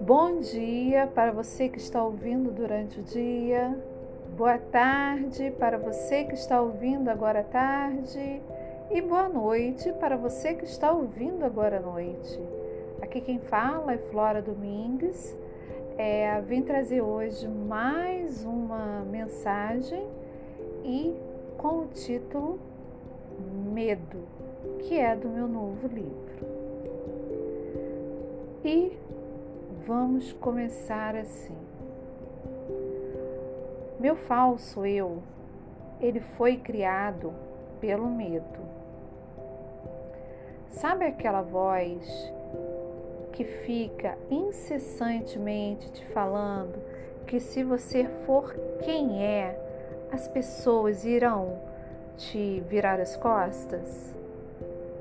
Bom dia para você que está ouvindo durante o dia. Boa tarde para você que está ouvindo agora à tarde. E boa noite para você que está ouvindo agora à noite. Aqui quem fala é Flora Domingues. É, vim trazer hoje mais uma mensagem e com o título Medo, que é do meu novo livro. E Vamos começar assim. Meu falso eu, ele foi criado pelo medo. Sabe aquela voz que fica incessantemente te falando que se você for quem é, as pessoas irão te virar as costas?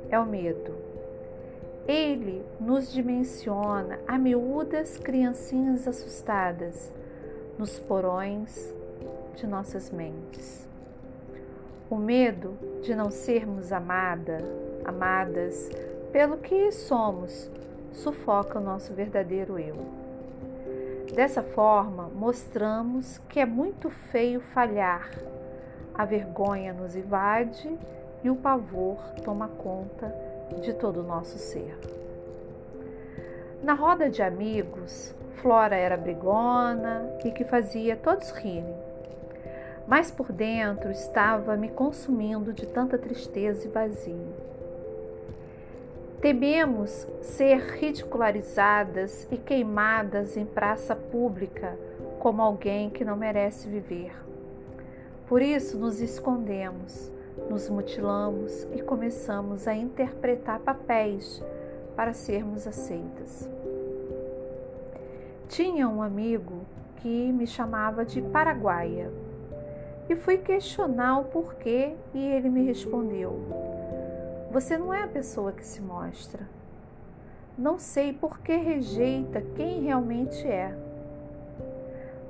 É o medo. Ele nos dimensiona a miúdas criancinhas assustadas nos porões de nossas mentes. O medo de não sermos amada, amadas pelo que somos sufoca o nosso verdadeiro eu. Dessa forma, mostramos que é muito feio falhar. A vergonha nos invade e o pavor toma conta de todo o nosso ser. Na roda de amigos, Flora era brigona e que fazia todos rirem. Mas por dentro estava me consumindo de tanta tristeza e vazio. Tememos ser ridicularizadas e queimadas em praça pública como alguém que não merece viver. Por isso nos escondemos, nos mutilamos e começamos a interpretar papéis para sermos aceitas. Tinha um amigo que me chamava de Paraguaia e fui questionar o porquê e ele me respondeu: Você não é a pessoa que se mostra. Não sei por que rejeita quem realmente é.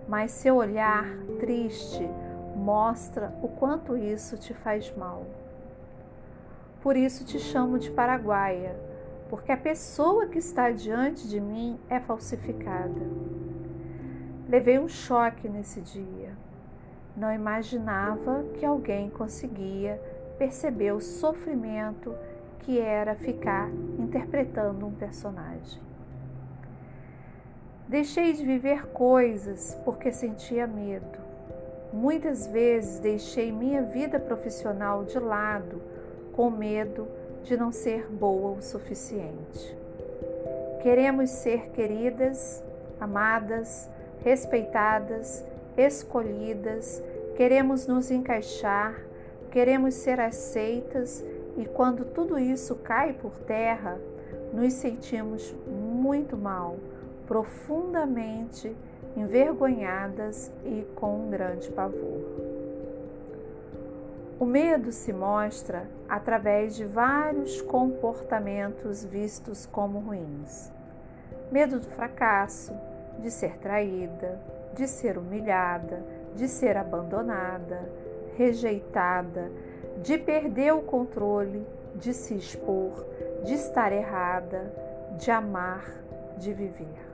Mas seu olhar triste mostra o quanto isso te faz mal. Por isso te chamo de paraguaia, porque a pessoa que está diante de mim é falsificada. Levei um choque nesse dia. Não imaginava que alguém conseguia perceber o sofrimento que era ficar interpretando um personagem. Deixei de viver coisas porque sentia medo. Muitas vezes deixei minha vida profissional de lado com medo de não ser boa o suficiente. Queremos ser queridas, amadas, respeitadas, escolhidas, queremos nos encaixar, queremos ser aceitas e quando tudo isso cai por terra, nos sentimos muito mal, profundamente envergonhadas e com um grande pavor. O medo se mostra através de vários comportamentos vistos como ruins. Medo do fracasso, de ser traída, de ser humilhada, de ser abandonada, rejeitada, de perder o controle, de se expor, de estar errada, de amar, de viver.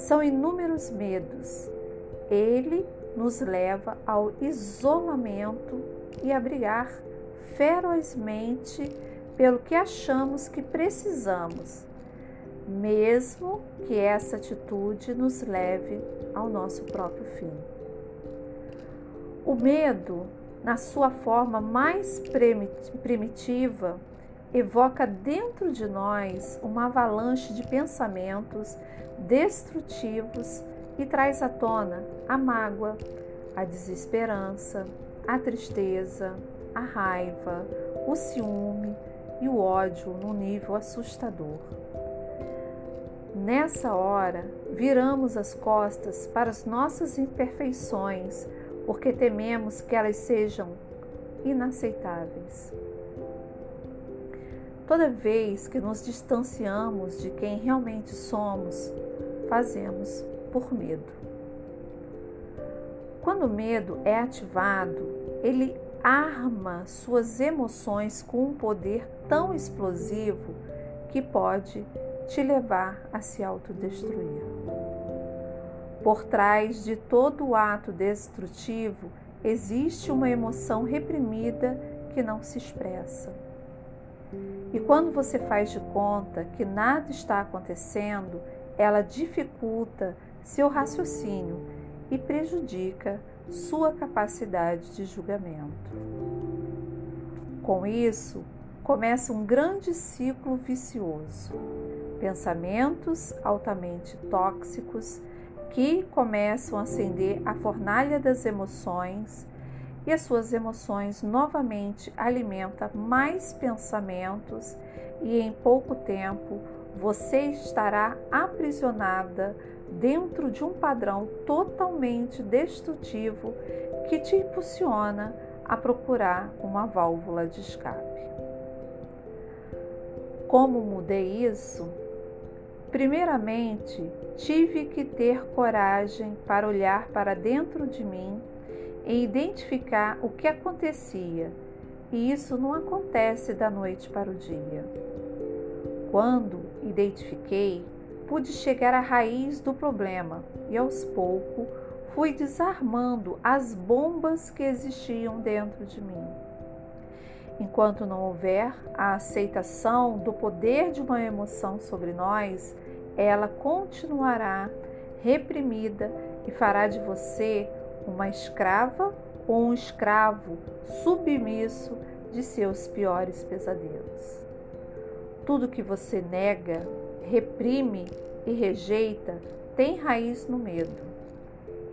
São inúmeros medos. Ele nos leva ao isolamento e a brigar ferozmente pelo que achamos que precisamos, mesmo que essa atitude nos leve ao nosso próprio fim. O medo, na sua forma mais primitiva, evoca dentro de nós uma avalanche de pensamentos destrutivos e traz à tona a mágoa, a desesperança, a tristeza, a raiva, o ciúme e o ódio num nível assustador. Nessa hora, viramos as costas para as nossas imperfeições, porque tememos que elas sejam inaceitáveis. Toda vez que nos distanciamos de quem realmente somos, fazemos por medo. Quando o medo é ativado, ele arma suas emoções com um poder tão explosivo que pode te levar a se autodestruir. Por trás de todo ato destrutivo existe uma emoção reprimida que não se expressa. E quando você faz de conta que nada está acontecendo, ela dificulta seu raciocínio e prejudica sua capacidade de julgamento. Com isso, começa um grande ciclo vicioso. Pensamentos altamente tóxicos que começam a acender a fornalha das emoções e as suas emoções novamente alimentam mais pensamentos e em pouco tempo você estará aprisionada dentro de um padrão totalmente destrutivo que te impulsiona a procurar uma válvula de escape. Como mudei isso? Primeiramente, tive que ter coragem para olhar para dentro de mim e identificar o que acontecia, e isso não acontece da noite para o dia. Quando identifiquei, pude chegar à raiz do problema e aos poucos fui desarmando as bombas que existiam dentro de mim. Enquanto não houver a aceitação do poder de uma emoção sobre nós, ela continuará reprimida e fará de você uma escrava ou um escravo submisso de seus piores pesadelos. Tudo que você nega, reprime e rejeita tem raiz no medo.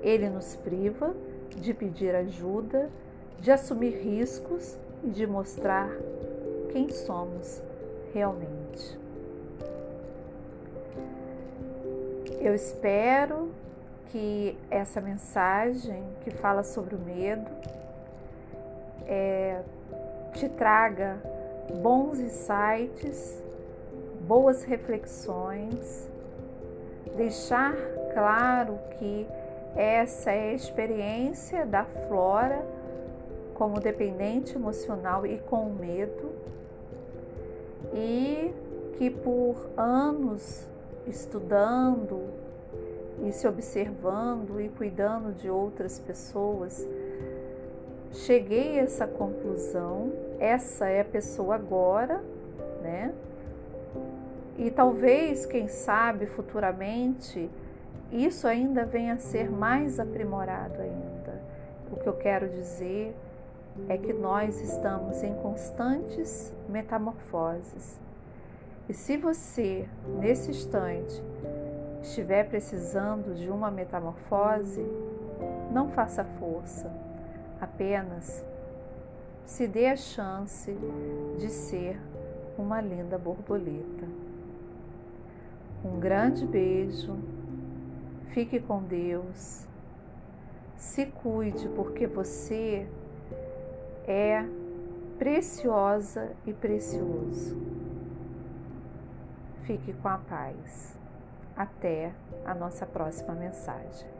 Ele nos priva de pedir ajuda, de assumir riscos e de mostrar quem somos realmente. Eu espero que essa mensagem que fala sobre o medo é, te traga bons insights, boas reflexões, deixar claro que essa é a experiência da Flora como dependente emocional e com medo, e que por anos estudando e se observando e cuidando de outras pessoas, cheguei a essa conclusão. Essa é a pessoa agora, né? E talvez, quem sabe, futuramente, isso ainda venha a ser mais aprimorado ainda. O que eu quero dizer é que nós estamos em constantes metamorfoses. E se você, nesse instante, estiver precisando de uma metamorfose, não faça força, apenas se dê a chance de ser uma linda borboleta. Um grande beijo, fique com Deus, se cuide, porque você é preciosa e precioso. Fique com a paz. Até a nossa próxima mensagem.